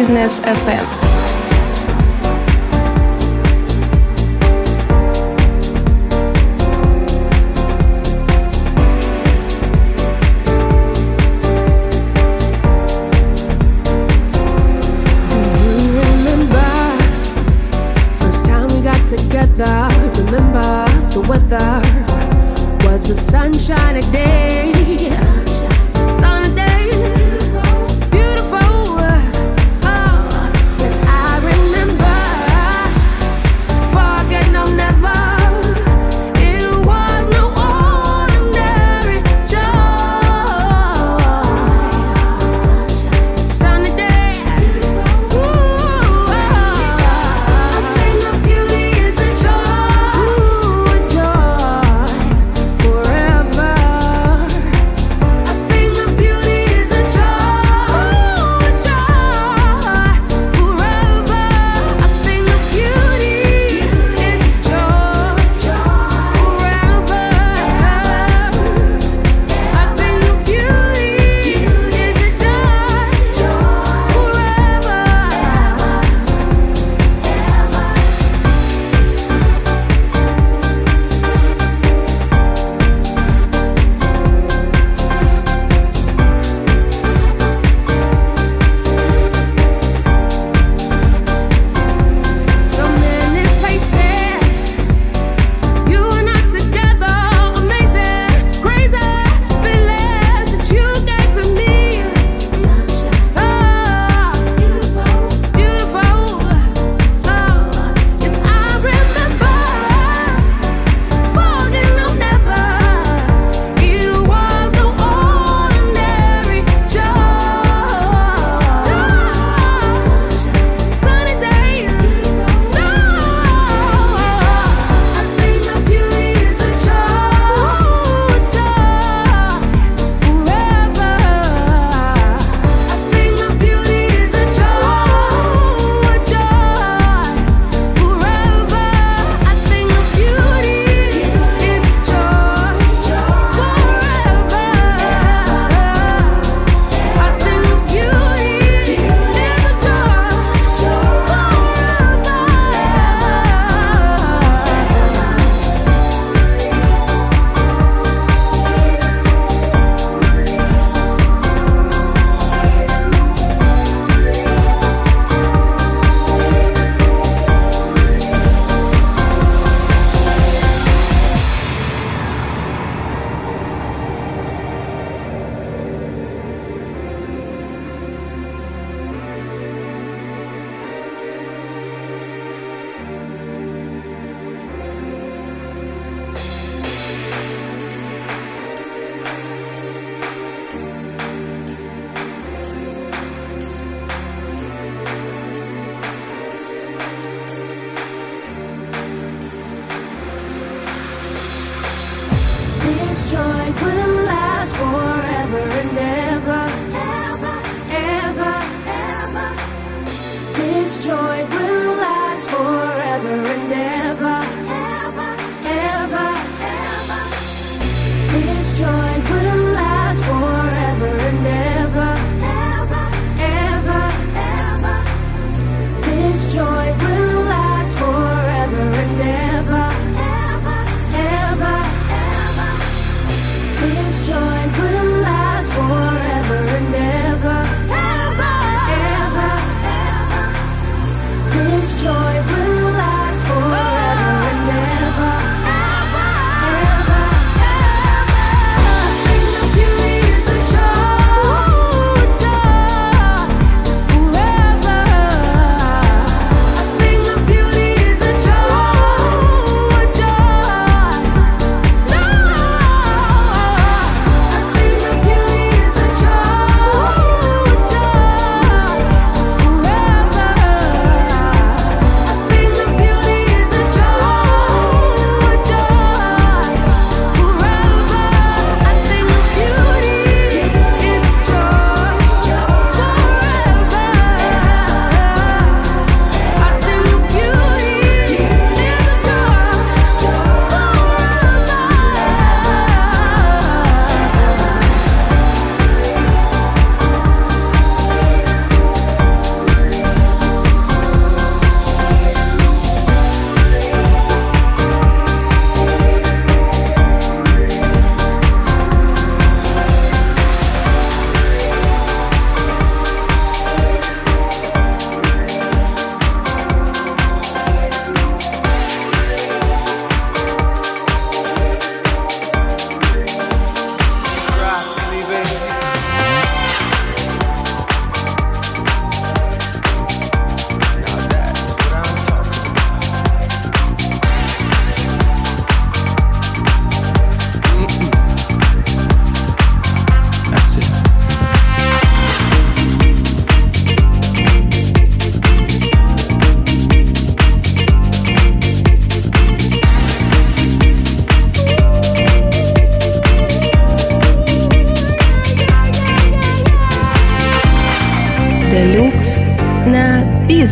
Business FM. together. Remember the weather was the sunshine again.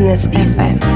Business FM.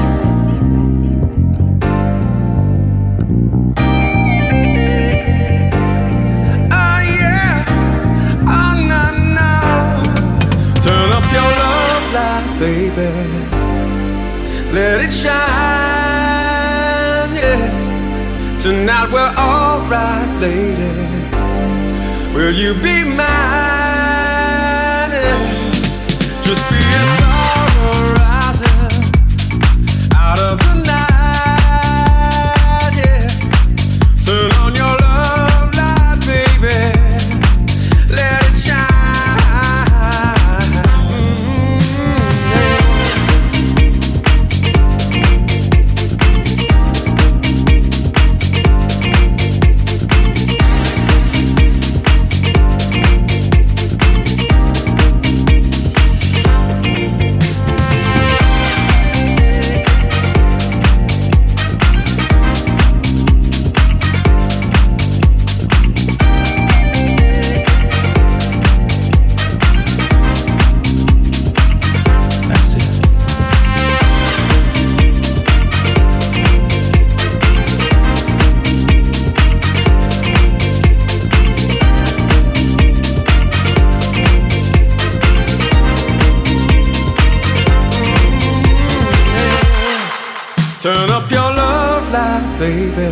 Turn up your love light, baby.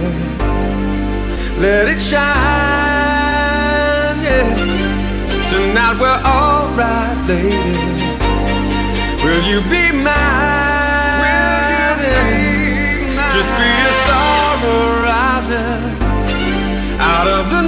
Let it shine, yeah. Tonight we're alright, baby. Will you be mine? Will you Be mine? Just be a star arising out of the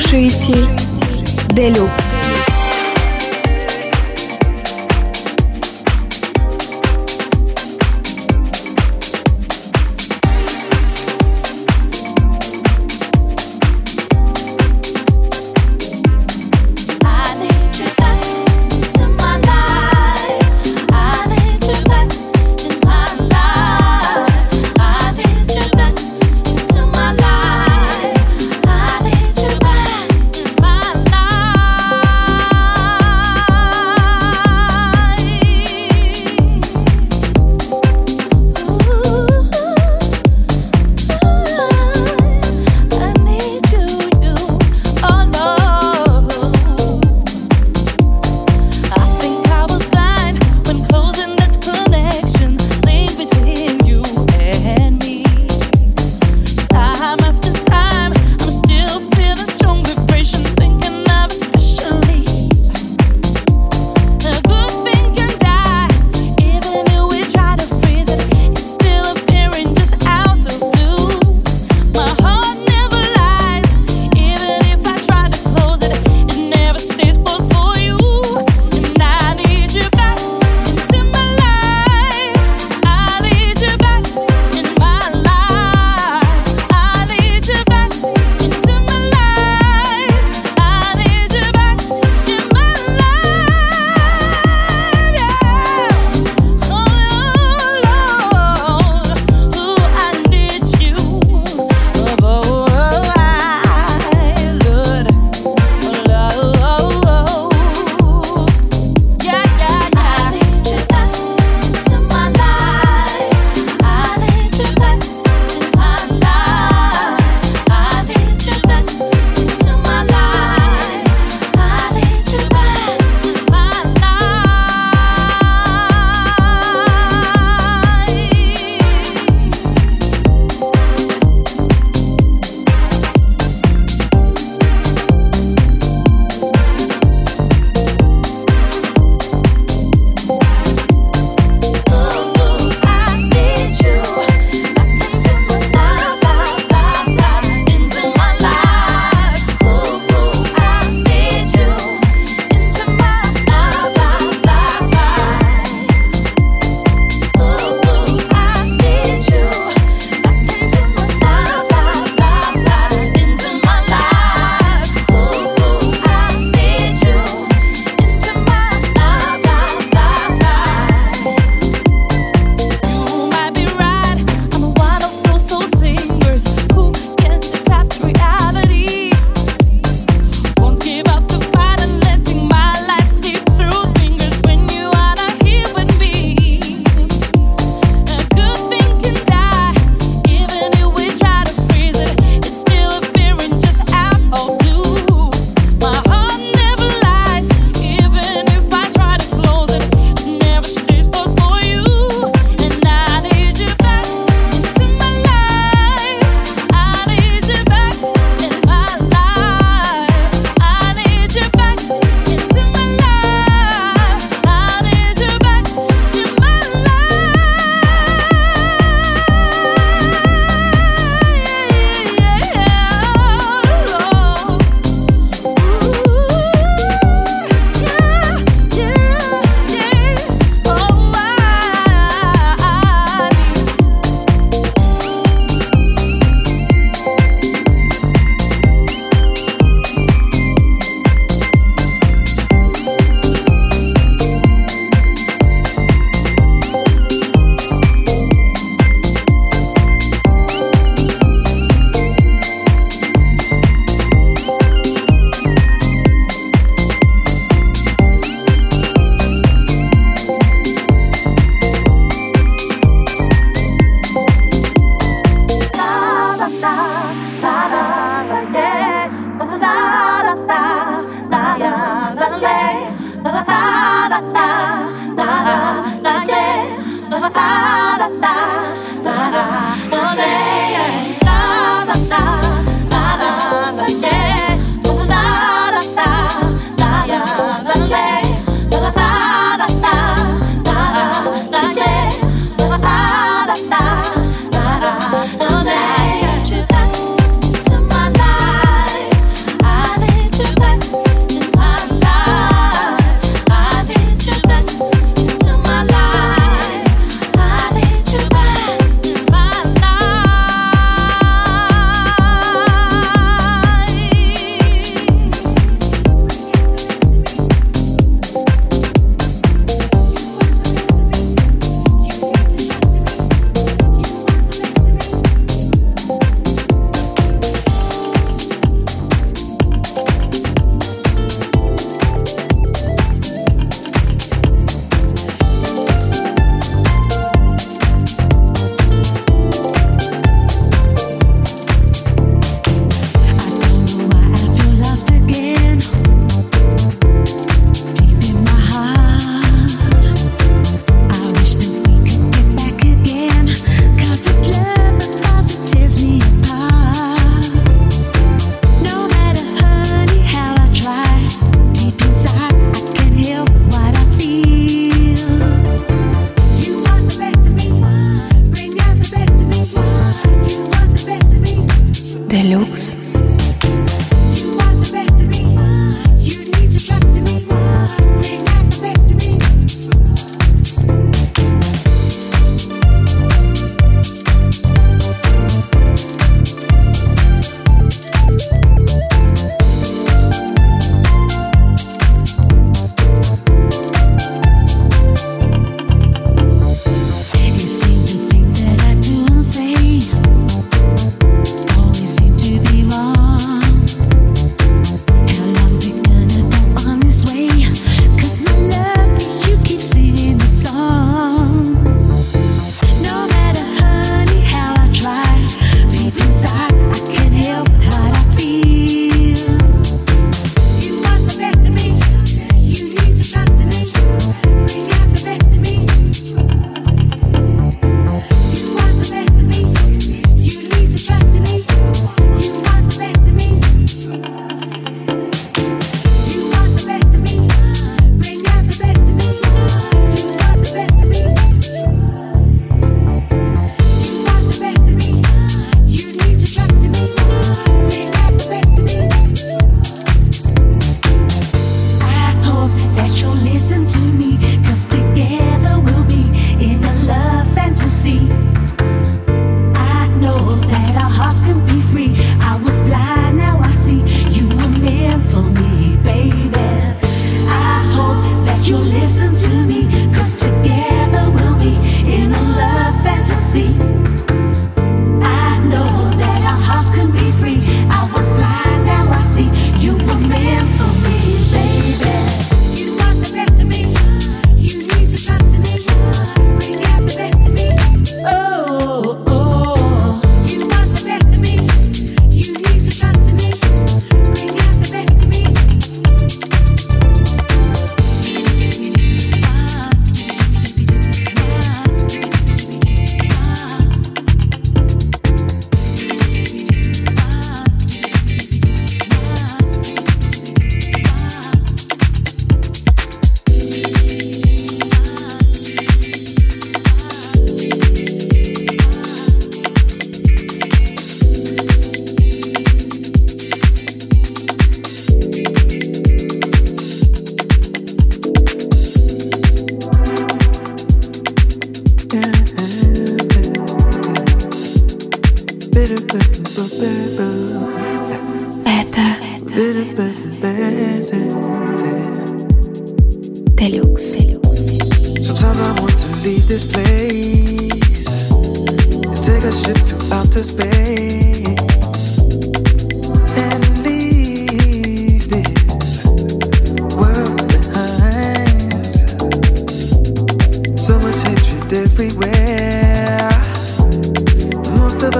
слушаете Deluxe.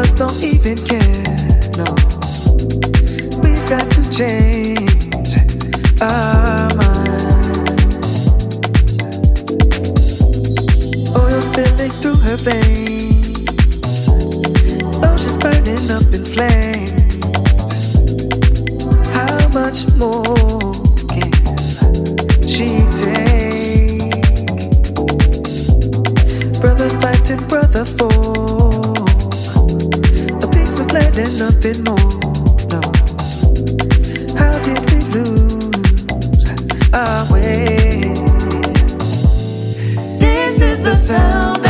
us don't even care. No, we've got to change our minds. Oil spilling through her veins, she's burning up in flames. How much more can she take? Brother fighting brother for nothing more. How did we lose our way? This is the sound.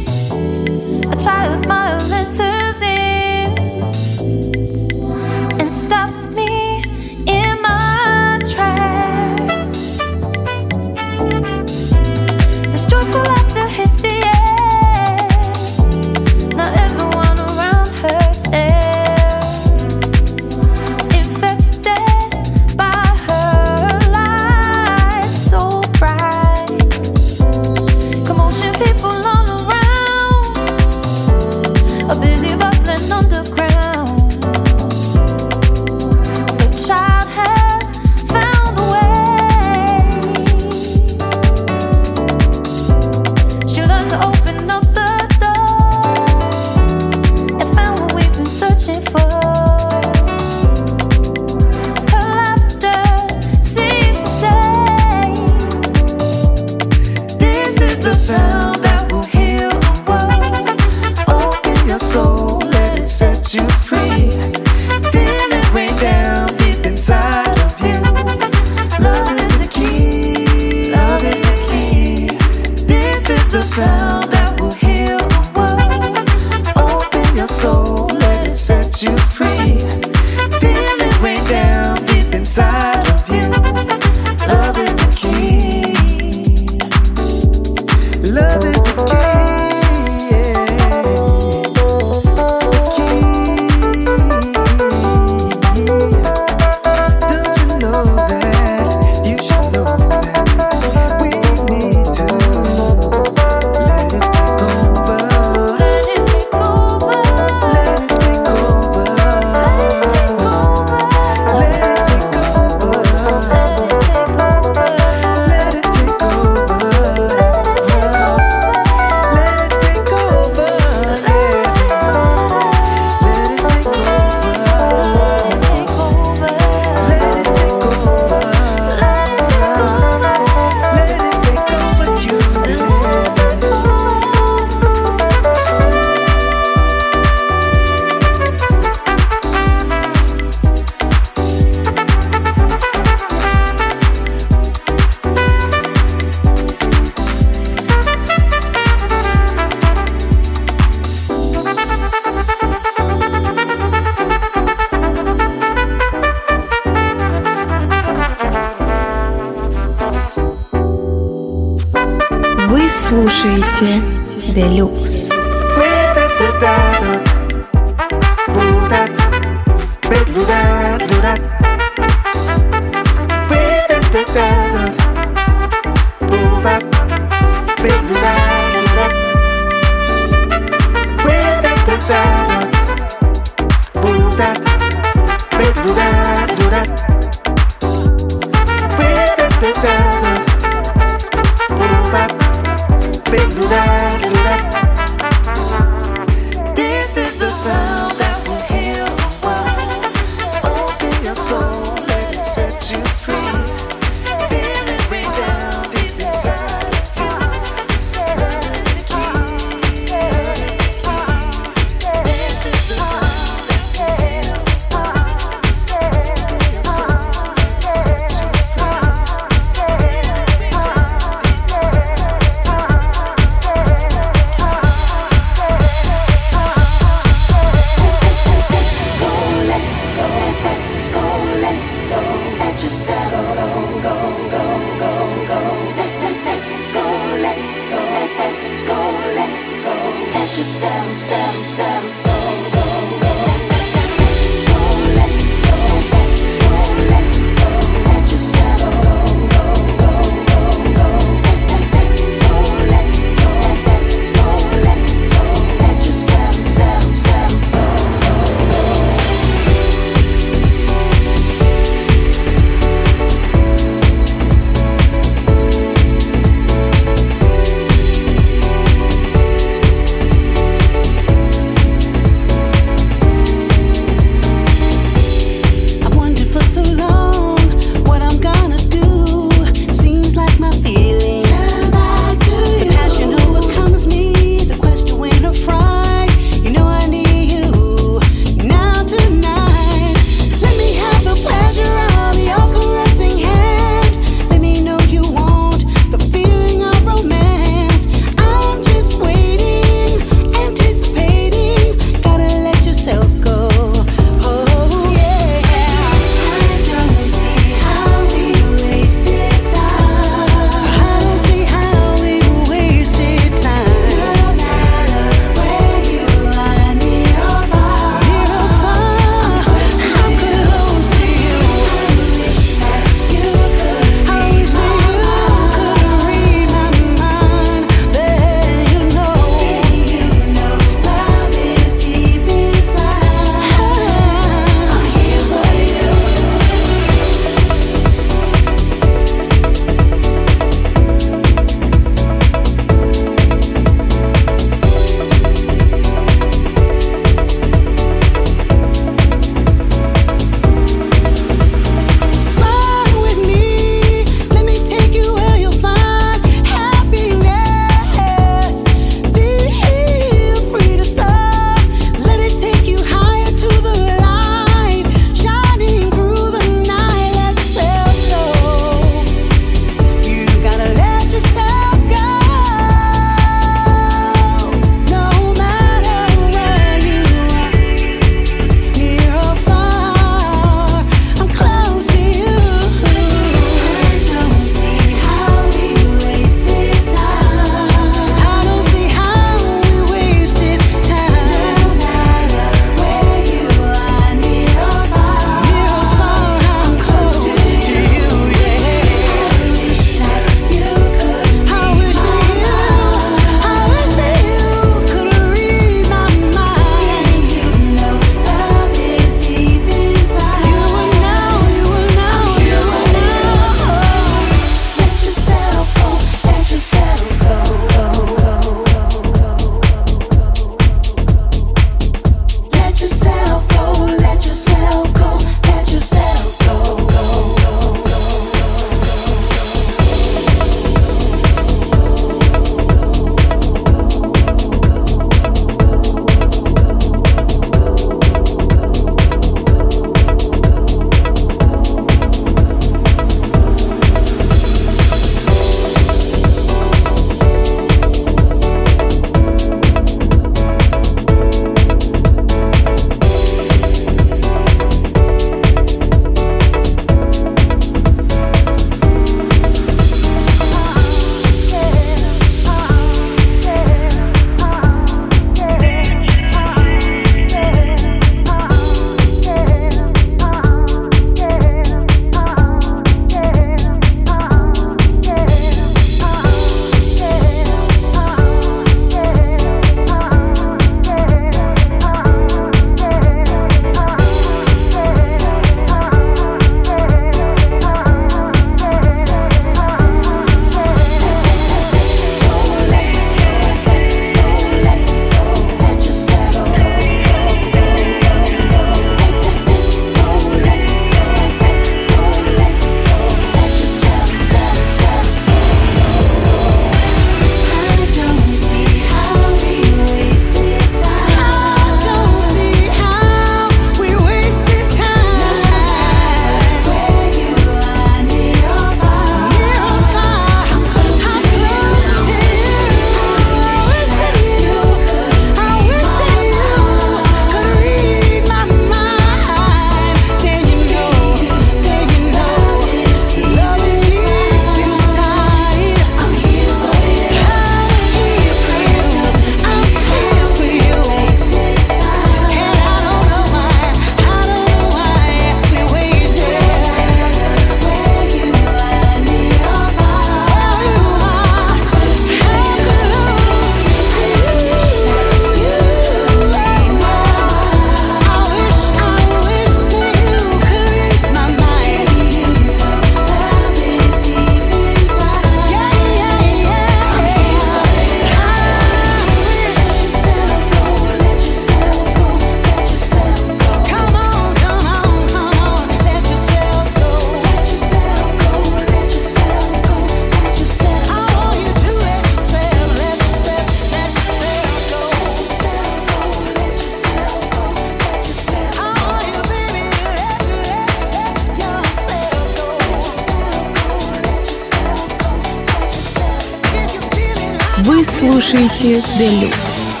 Слушаете. Делюкс.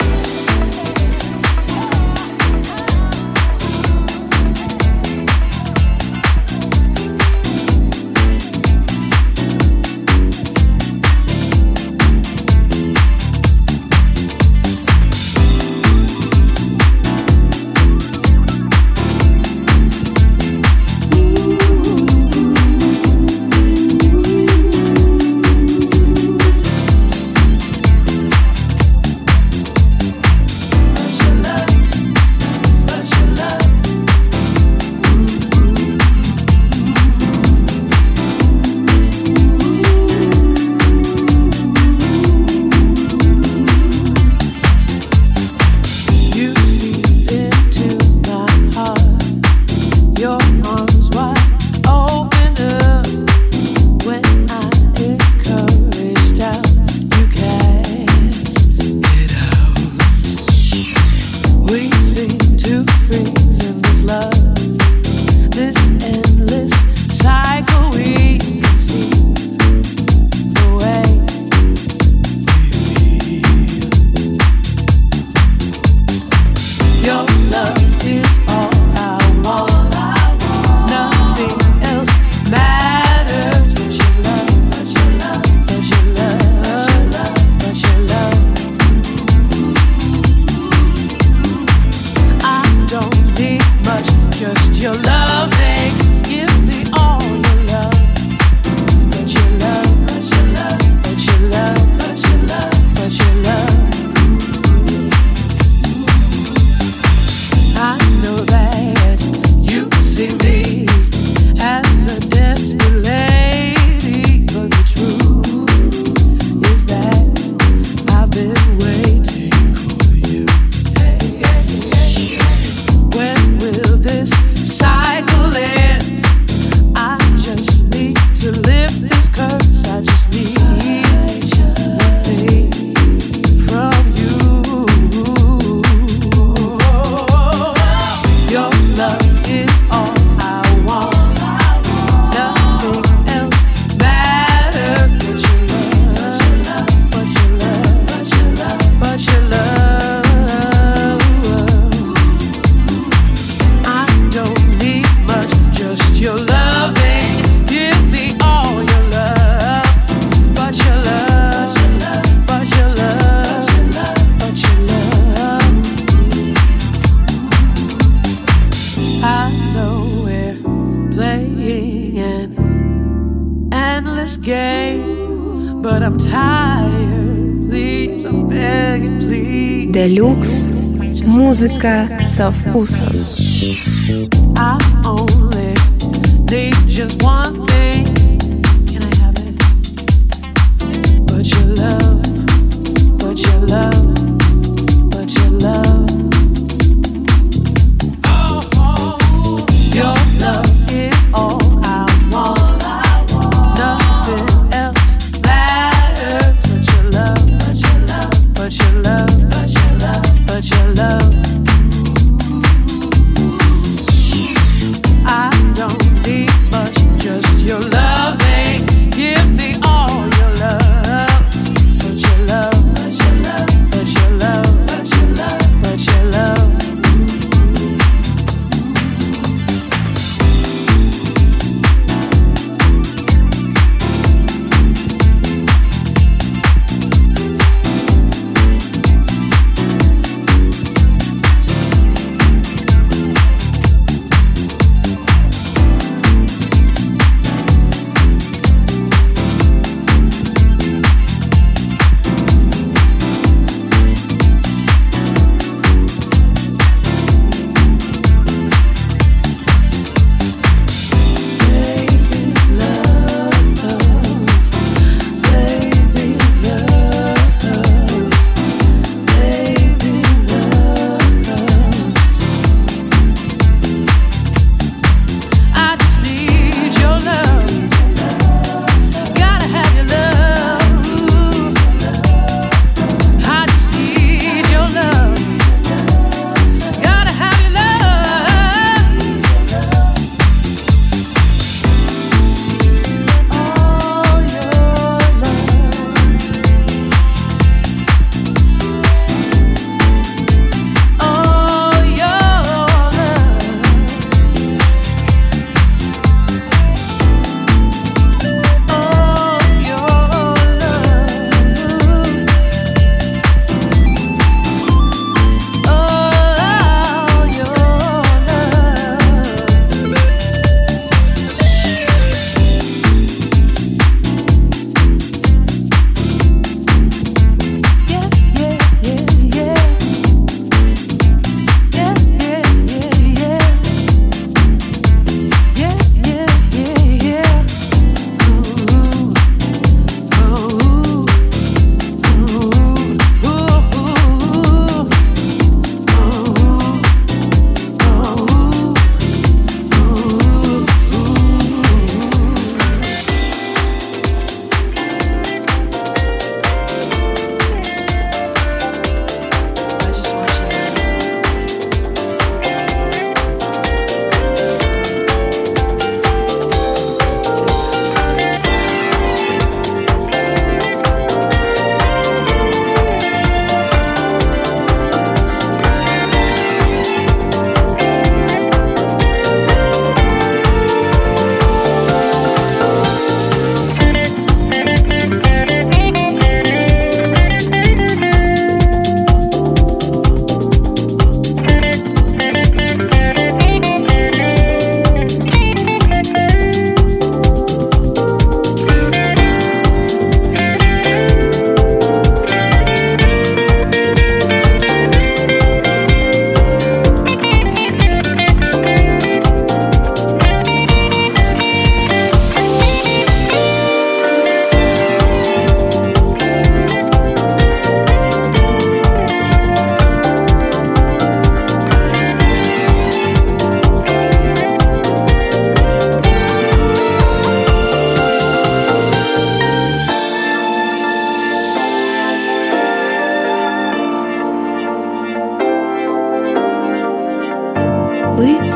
Музыка со вкусом.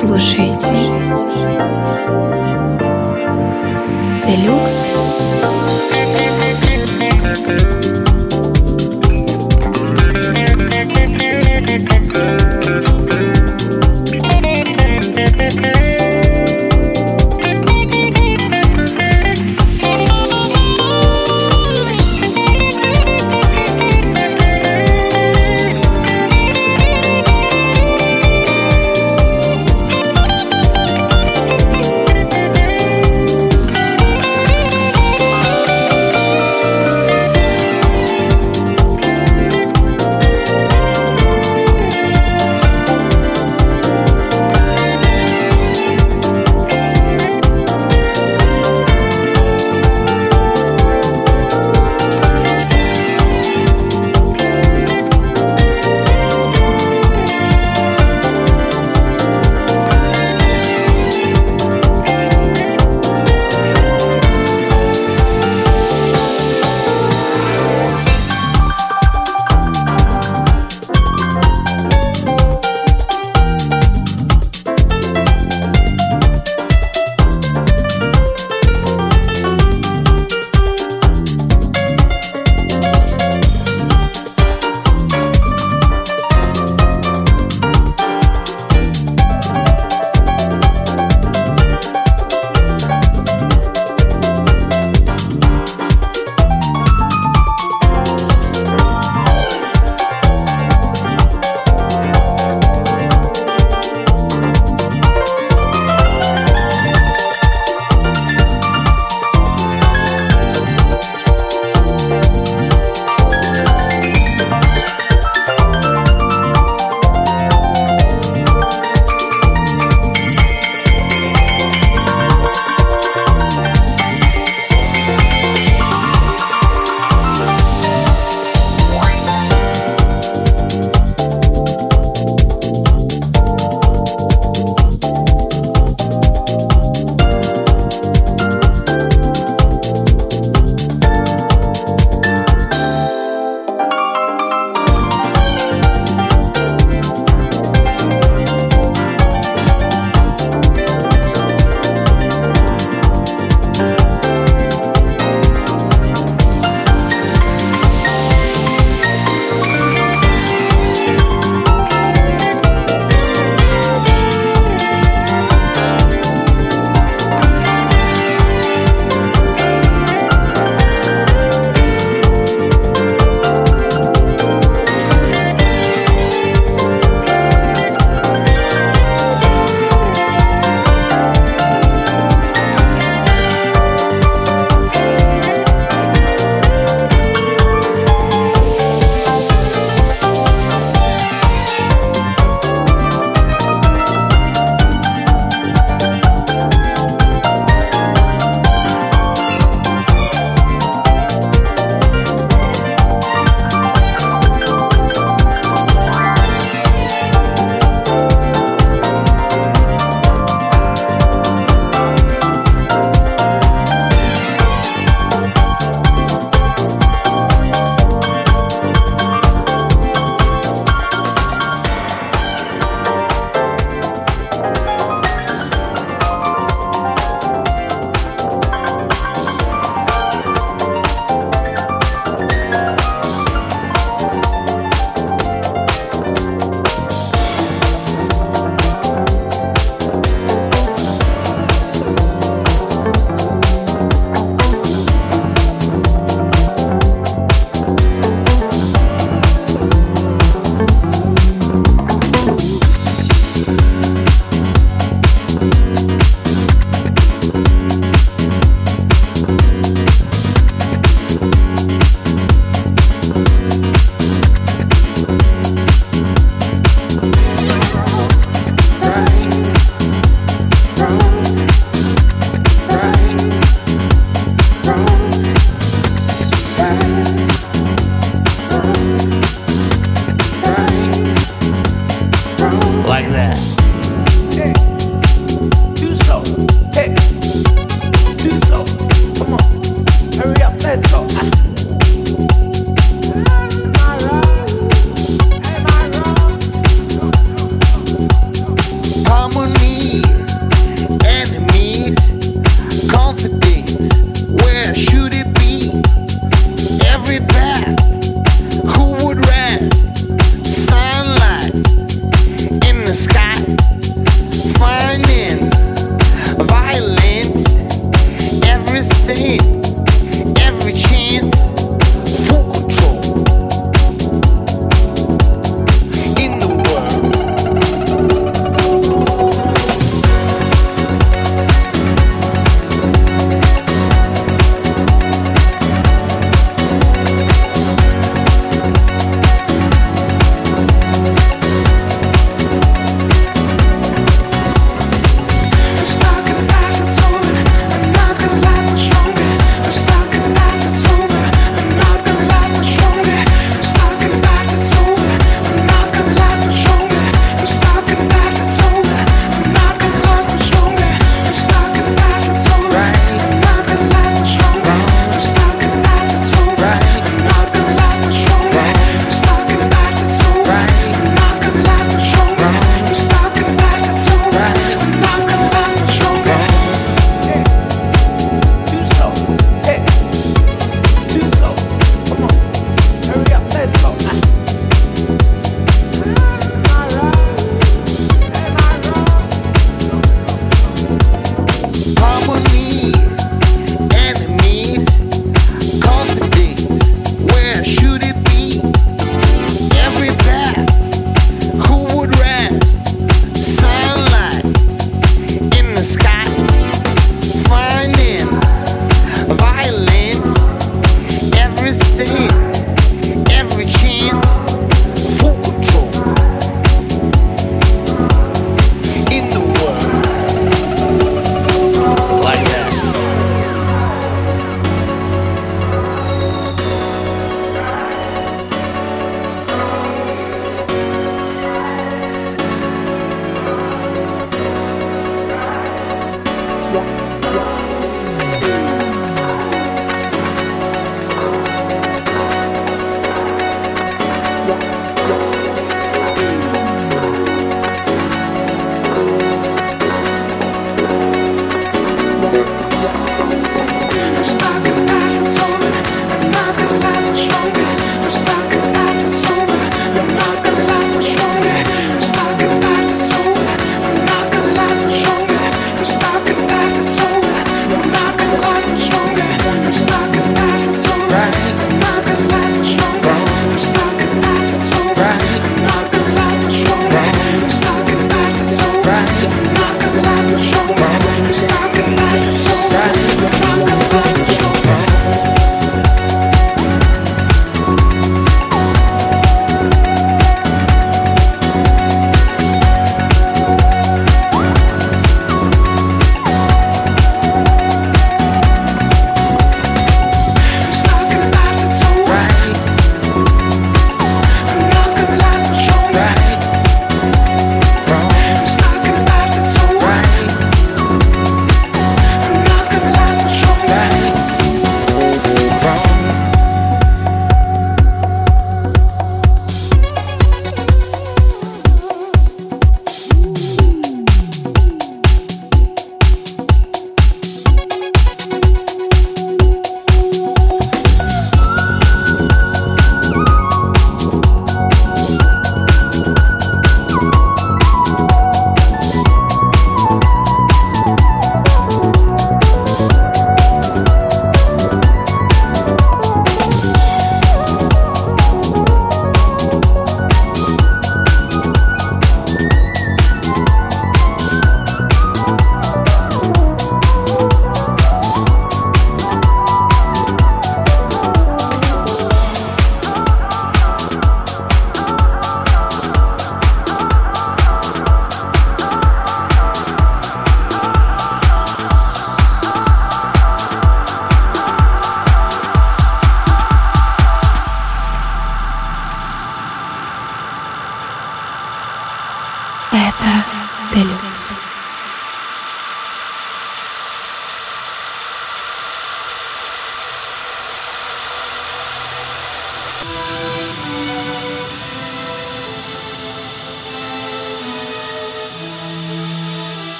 слушаете Делюкс.